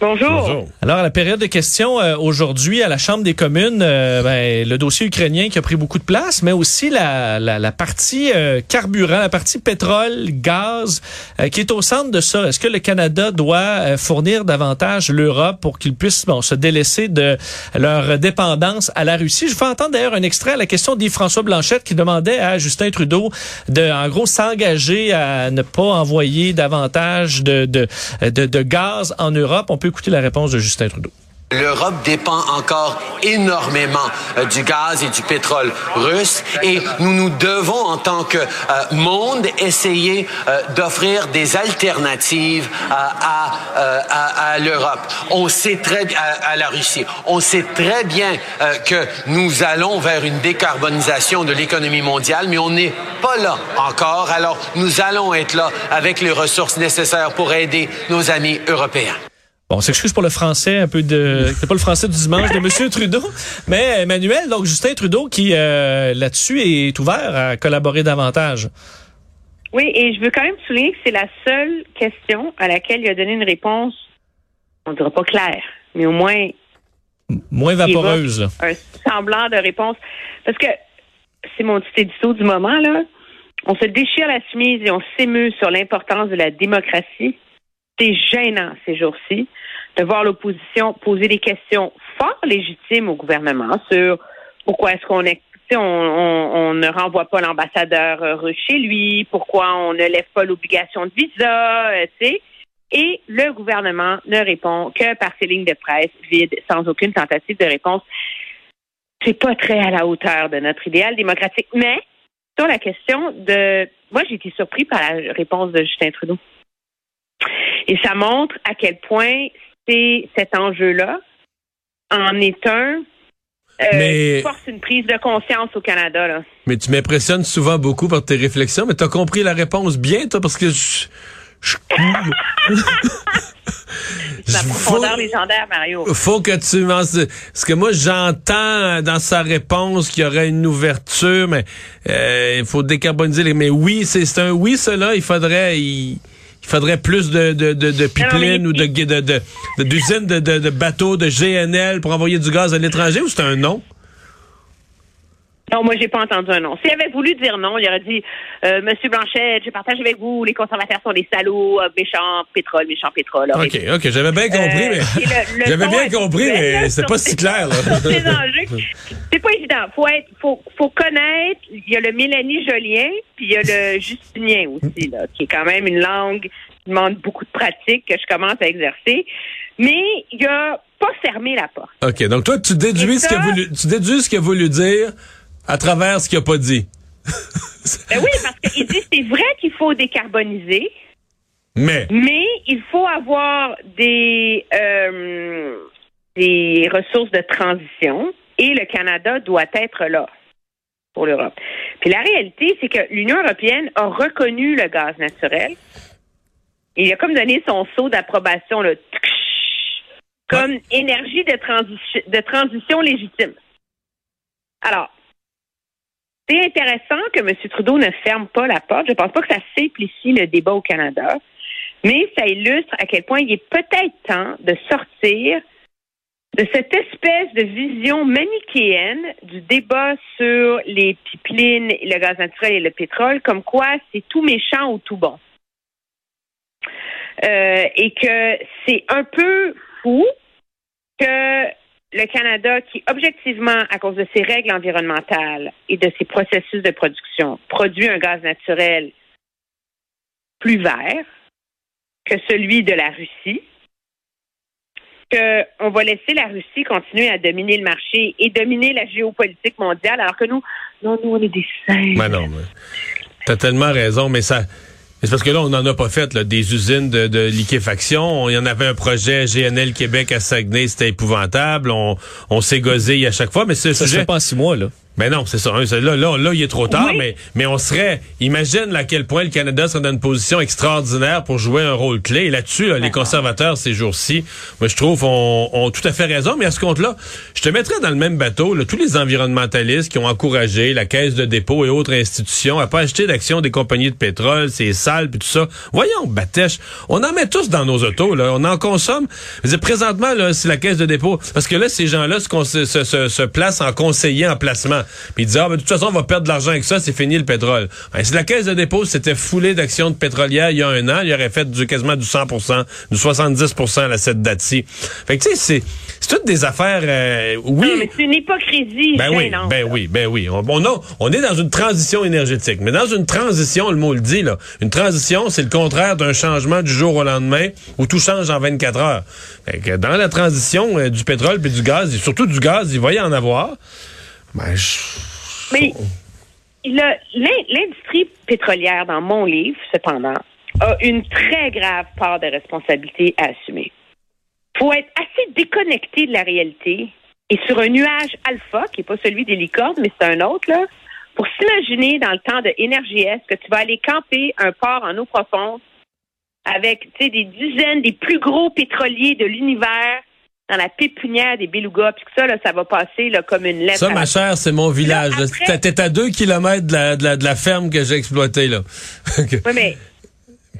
Bonjour. Alors, à la période de questions, euh, aujourd'hui, à la Chambre des communes, euh, ben, le dossier ukrainien qui a pris beaucoup de place, mais aussi la, la, la partie euh, carburant, la partie pétrole, gaz, qui est au centre de ça. Est-ce que le Canada doit fournir davantage l'Europe pour qu'ils puissent bon, se délaisser de leur dépendance à la Russie? Je fais entendre d'ailleurs un extrait à la question d'Yves-François Blanchette qui demandait à Justin Trudeau de, en gros, s'engager à ne pas envoyer davantage de, de, de, de gaz en Europe. On peut écouter la réponse de Justin Trudeau. L'Europe dépend encore énormément euh, du gaz et du pétrole russe et nous nous devons en tant que euh, monde essayer euh, d'offrir des alternatives à l'Europe. On sait très à, à, la Russie. On sait très bien que nous allons vers une décarbonisation de l'économie mondiale, mais on n'est pas là encore. Alors nous allons être là avec les ressources nécessaires pour aider nos amis européens. Bon, on s'excuse pour le français, un peu de, c'est pas le français du dimanche de Monsieur Trudeau, mais Emmanuel, donc Justin Trudeau qui euh, là-dessus est ouvert à collaborer davantage. Oui, et je veux quand même souligner que c'est la seule question à laquelle il a donné une réponse, on dirait pas claire, mais au moins moins vaporeuse. Un semblant de réponse, parce que c'est mon petit édito du moment là. On se déchire la chemise et on s'émeut sur l'importance de la démocratie c'est gênant ces jours-ci de voir l'opposition poser des questions fort légitimes au gouvernement sur pourquoi est-ce qu'on est on, ne renvoie pas l'ambassadeur russe chez lui, pourquoi on ne lève pas l'obligation de visa, euh, tu. Et le gouvernement ne répond que par ses lignes de presse vides, sans aucune tentative de réponse. C'est pas très à la hauteur de notre idéal démocratique. Mais sur la question de, moi j'ai été surpris par la réponse de Justin Trudeau. Et ça montre à quel point c'est cet enjeu-là en est un euh, mais... force une prise de conscience au Canada. Là. Mais tu m'impressionnes souvent beaucoup par tes réflexions, mais tu as compris la réponse bien, toi, parce que je... je... la profondeur faut, légendaire, Mario. Faut que tu. Parce que moi, j'entends dans sa réponse qu'il y aurait une ouverture, mais euh, il faut décarboniser les... Mais oui, c'est un oui, cela, il faudrait... Il il faudrait plus de, de, de, de pipelines ou de, de, d'usines de, de, de, bateaux, de GNL pour envoyer du gaz à l'étranger ou c'est un non? Non, moi, j'ai pas entendu un nom. S'il avait voulu dire non, il aurait dit euh, Monsieur Blanchet, je partage avec vous, les conservateurs sont des salauds, euh, méchants pétrole, méchants pétrole. OK, OK, j'avais bien compris, euh, mais j'avais bien compris, mais c'est pas si clair. c'est pas évident. Faut être, faut, faut connaître. Il y a le Mélanie Jolien, puis il y a le Justinien aussi, là, qui est quand même une langue qui demande beaucoup de pratique que je commence à exercer. Mais il a pas fermé la porte. OK, donc toi, tu déduis, ce, qu'il a voulu, tu déduis ce qu'il a voulu dire à travers ce qu'il n'a pas dit. ben oui, parce qu'il dit c'est vrai qu'il faut décarboniser. Mais. Mais il faut avoir des, euh, des ressources de transition et le Canada doit être là pour l'Europe. Puis la réalité, c'est que l'Union européenne a reconnu le gaz naturel. Il a comme donné son saut d'approbation, comme énergie de, transi de transition légitime. Alors, c'est intéressant que M. Trudeau ne ferme pas la porte. Je ne pense pas que ça simplifie le débat au Canada, mais ça illustre à quel point il est peut-être temps de sortir de cette espèce de vision manichéenne du débat sur les pipelines, le gaz naturel et le pétrole, comme quoi c'est tout méchant ou tout bon. Euh, et que c'est un peu fou que le Canada, qui objectivement, à cause de ses règles environnementales et de ses processus de production, produit un gaz naturel plus vert que celui de la Russie, qu'on va laisser la Russie continuer à dominer le marché et dominer la géopolitique mondiale, alors que nous, non, nous, on est des saints. Ben non, t'as tellement raison, mais ça, c'est parce que là, on n'en a pas fait là, des usines de, de liquéfaction. Il y en avait un projet GNL Québec à Saguenay, c'était épouvantable. On, on s'est gosé à chaque fois, mais ce ça sujet... se fait pas en six mois, là. Ben non, c'est ça. hein, Là, là, là, il est trop tard, Oui. mais, mais on serait. Imagine à quel point le Canada serait dans une position extraordinaire pour jouer un rôle clé. Et là-dessus, là, les conservateurs, ces jours-ci, moi, je trouve, ont, ont tout à fait raison. Mais à ce compte-là, je te mettrais dans le même bateau là, tous les environnementalistes qui ont encouragé la Caisse de dépôt et autres institutions à pas acheter d'actions des compagnies de pétrole, c'est sale, puis tout ça. Voyons, Batèche, on en met tous dans nos autos, là. On en consomme. Je veux dire, présentement, là, c'est la Caisse de dépôt. Parce que là, ces gens-là se, se, se, se placent en conseiller en placement. Puis ils disent, ah, ben, de toute façon, on va perdre de l'argent avec ça, c'est fini le pétrole. Ben, si la Caisse de dépôt s'était foulée d'actions de pétrolières il y a un an, il aurait fait du, quasiment du 100% du 70% à cette date-ci. Fait que, tu sais, c'est, c'est toutes des affaires, euh, oui. Non, mais c'est une hypocrisie Ben oui, ben oui, ben oui. On, on, a- on est dans une transition énergétique. Mais dans une transition, le mot le dit, là. Une transition, c'est le contraire d'un changement du jour au lendemain où tout change en 24 heures. Fait que dans la transition euh, du pétrole puis du gaz, et surtout du gaz, il va y en avoir. Ben, Mais l'industrie pétrolière, dans mon livre, cependant, a une très grave part de responsabilité à assumer. faut être assez déconnecté de la réalité et sur un nuage alpha, qui n'est pas celui des licornes, mais c'est un autre, là, pour s'imaginer dans le temps de NRJS que tu vas aller camper un port en eau profonde avec des dizaines des plus gros pétroliers de l'univers dans la pépinière des belugas, puis que ça, là, ça va passer là, comme une lettre. ça, ma chère, c'est mon village. T'es- à deux kilomètres de la, de la, de la ferme que j'ai exploitée, là. Oui, mais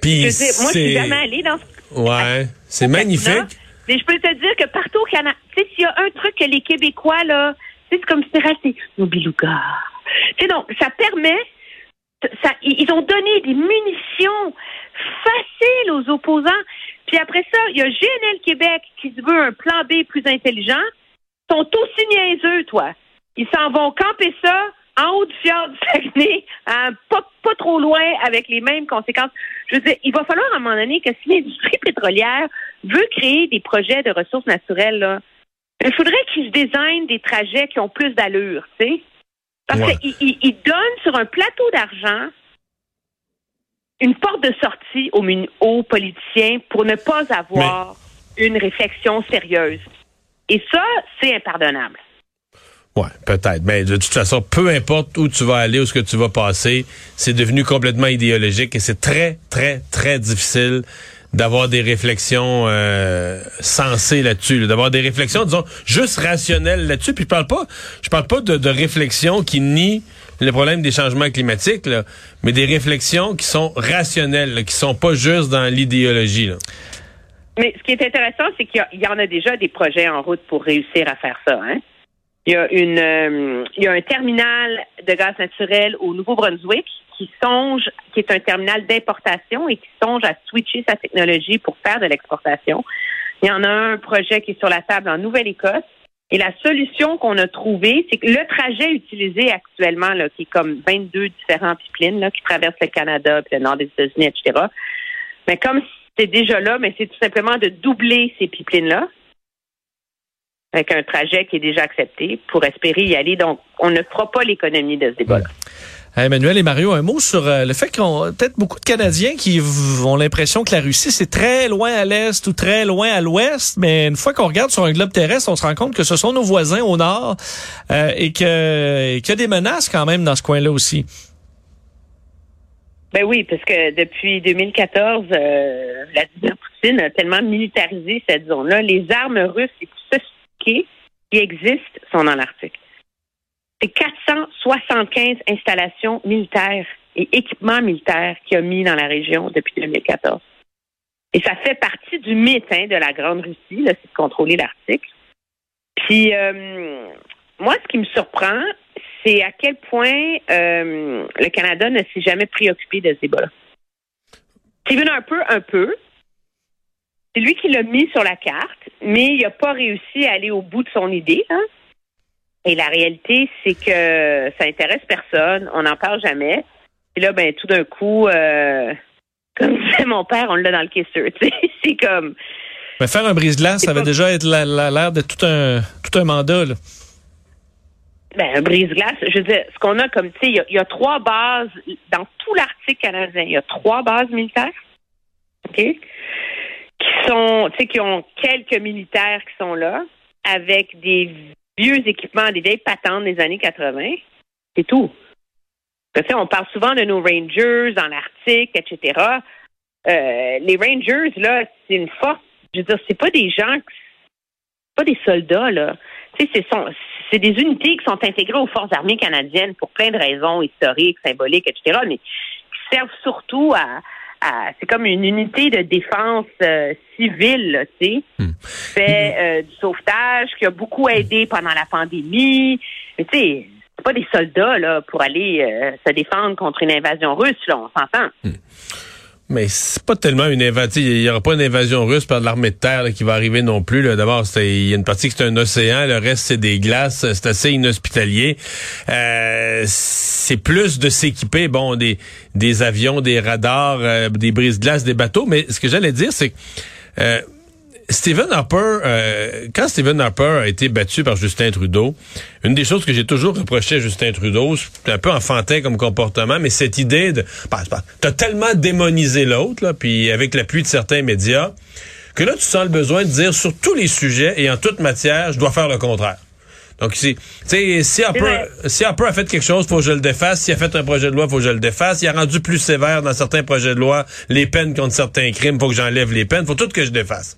Puis moi, je suis c'est- jamais allée dans ce Ouais, c'est magnifique. Mais je peux te dire que partout au Canada, tu sais, s'il y a un truc que les Québécois, là, tu sais, c'est comme si c'était resté nos belugas. Tu sais, donc, ça permet, ça, ils ont donné des munitions faciles aux opposants. Puis après ça, il y a GNL Québec qui se veut un plan B plus intelligent. Ils sont aussi niaiseux, toi. Ils s'en vont camper ça en haut du fjord du Saguenay, hein, pas, pas trop loin, avec les mêmes conséquences. Je veux dire, il va falloir à un moment donné que si l'industrie pétrolière veut créer des projets de ressources naturelles, là, il faudrait qu'ils se désignent des trajets qui ont plus d'allure, tu sais. Parce Ouais. qu'ils ils- ils donnent sur un plateau d'argent une porte de sortie aux, aux politiciens pour ne pas avoir une réflexion sérieuse. Et ça, c'est impardonnable. Ouais, peut-être. Mais de toute façon, peu importe où tu vas aller, où ce que tu vas passer, c'est devenu complètement idéologique et c'est très, très, très difficile d'avoir des réflexions euh, sensées là-dessus, là, d'avoir des réflexions, disons, juste rationnelles là-dessus. Puis je parle pas, je parle pas de, de réflexions qui nient le problème des changements climatiques, mais des réflexions qui sont rationnelles, là, qui sont pas juste dans l'idéologie. Mais ce qui est intéressant, c'est qu'il y, en a déjà des projets en route pour réussir à faire ça. Hein? Il, y a une, euh, il y a un terminal de gaz naturel au Nouveau-Brunswick qui songe, qui est un terminal d'importation et qui songe à switcher sa technologie pour faire de l'exportation. Il y en a un projet qui est sur la table en Nouvelle-Écosse. Et la solution qu'on a trouvée, c'est que le trajet utilisé actuellement, là, qui est comme 22 différents pipelines là, qui traversent le Canada, puis le nord des États-Unis, etc. Mais comme c'est déjà là, mais c'est tout simplement de doubler ces pipelines-là avec un trajet qui est déjà accepté pour espérer y aller. Donc, on ne fera pas l'économie de ce débat-là. Emmanuel et Mario, un mot sur euh, le fait qu'on peut-être beaucoup de Canadiens qui ont l'impression que la Russie c'est très loin à l'est ou très loin à l'ouest, mais une fois qu'on regarde sur un globe terrestre, on se rend compte que ce sont nos voisins au nord euh, et que qu'il y a des menaces quand même dans ce coin-là aussi. Ben oui, parce que depuis 2014, euh, Vladimir Poutine a tellement militarisé cette zone-là. Les armes russes sophistiquées qui existent sont dans l'Arctique. C'est 475 installations militaires et équipements militaires qu'il a mis dans la région depuis 2014. Et ça fait partie du mythe hein, de la Grande Russie, là, c'est de contrôler l'Arctique. Puis, euh, moi, ce qui me surprend, c'est à quel point euh, le Canada ne s'est jamais préoccupé de ce débat-là. Stephen Harper, un peu. C'est lui qui l'a mis sur la carte, mais il n'a pas réussi à aller au bout de son idée. hein. Et la réalité, c'est que ça intéresse personne, on n'en parle jamais. Et là, ben tout d'un coup, euh, comme disait mon père, on l'a dans le sais. C'est comme Mais faire un brise-glace, ça va pas- déjà être la- la- l'air de tout un tout un mandat. Là. Ben, un brise-glace. Je veux dire, ce qu'on a comme, tu sais, il y y, a trois bases dans tout l'Arctique canadien. Il y a trois bases militaires, OK, qui sont, tu sais, qui ont quelques militaires qui sont là, avec des vieux équipements, des vieilles patentes des années 80. C'est tout. Parce que, on parle souvent de nos Rangers dans l'Arctique, etc. Euh, les Rangers, là, c'est une force. Je veux dire, c'est pas des gens, pas des soldats, là. C'est des unités qui sont intégrées aux forces armées canadiennes pour plein de raisons historiques, symboliques, etc. Mais qui servent surtout à, c'est comme une unité de défense euh, civile, tu sais, hmm. fait euh, du sauvetage, qui a beaucoup aidé pendant la pandémie. Mais tu sais, c'est pas des soldats là pour aller euh, se défendre contre une invasion russe, là, on s'entend. Hmm. Mais c'est pas tellement une invasion. Il y aura pas une invasion russe par l'armée de terre qui va arriver non plus. D'abord, il y a une partie qui c'est un océan, le reste c'est des glaces. C'est assez inhospitalier. Euh, c'est plus de s'équiper, bon, des des avions, des radars, euh, des brises-glaces, des bateaux. Mais ce que j'allais dire, c'est euh, Stephen Harper, euh, quand Stephen Harper a été battu par Justin Trudeau, une des choses que j'ai toujours reproché à Justin Trudeau, c'est un peu enfantin comme comportement, mais cette idée de, bah, t'as tellement démonisé l'autre, puis avec l'appui de certains médias, que là tu sens le besoin de dire sur tous les sujets et en toute matière, je dois faire le contraire. Donc, si, si Harper, si Harper a fait quelque chose, faut que je le défasse. S'il a fait un projet de loi, faut que je le défasse. Il a rendu plus sévère dans certains projets de loi les peines contre certains crimes, faut que j'enlève les peines. Faut tout que je défasse.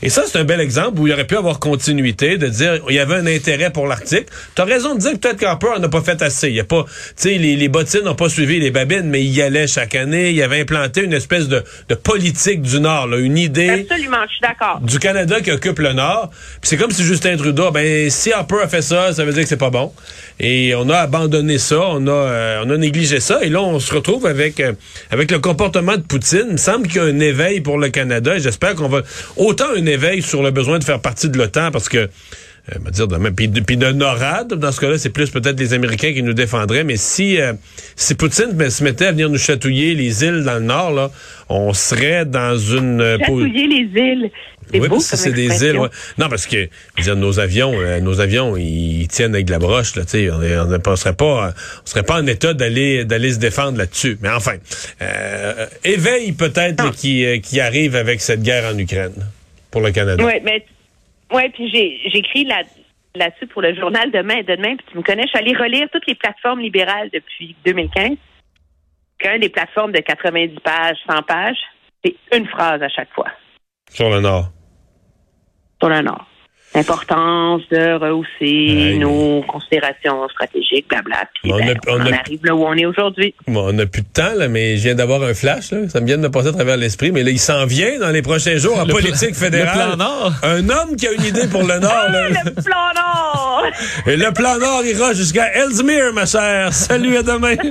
Et ça, c'est un bel exemple où il aurait pu avoir continuité, de dire il y avait un intérêt pour l'Arctique. Tu as raison de dire que peut-être qu'Harper n'a pas fait assez. Il y a pas, tu sais, les, les, bottines n'ont pas suivi les babines, mais il y allait chaque année. Il avait implanté une espèce de, de politique du Nord, là, une idée. Absolument, je suis d'accord. Du Canada qui occupe le Nord. Puis c'est comme si Justin Trudeau, ben si Harper a fait ça, ça veut dire que c'est pas bon. Et on a abandonné ça, on a, euh, on a négligé ça. Et là, on se retrouve avec, euh, avec le comportement de Poutine. Il me semble qu'il y a un éveil pour le Canada. Et j'espère qu'on va autant un éveil sur le besoin de faire partie de l'OTAN parce que euh, dire de puis, puis de NORAD, dans ce cas-là, c'est plus peut-être les Américains qui nous défendraient, mais si euh, si Poutine ben, se mettait à venir nous chatouiller les îles dans le nord, là, on serait dans une euh, chatouiller les îles. Oui, parce que c'est des îles. Non, parce que dire, nos avions, nos avions, ils tiennent avec de la broche. Là, on, on, ne serait pas, on serait pas en état d'aller d'aller se défendre là-dessus. Mais enfin, éveil peut-être qui qui arrive avec cette guerre en Ukraine pour le Canada. Oui, mais ouais, puis j'ai j'écris là là-dessus pour le journal demain demain, puis tu me connais, je suis allée relire toutes les plateformes libérales depuis 2015. Qu'un des plateformes de 90 pages, 100 pages, c'est une phrase à chaque fois. Sur le Nord. Sur le Nord l'importance de rehausser nos considérations stratégiques, blabla. Puis on, ben, on, arrive là où on est aujourd'hui. on n'a plus de temps, là, mais je viens d'avoir un flash. Là. Ça me vient de passer à travers l'esprit. Mais là, il s'en vient dans les prochains jours en politique fédérale. Le plan Nord. Un homme qui a une idée pour le Nord. Là. le plan Nord. Et le plan Nord ira jusqu'à Ellesmere, ma chère. Salut, à demain.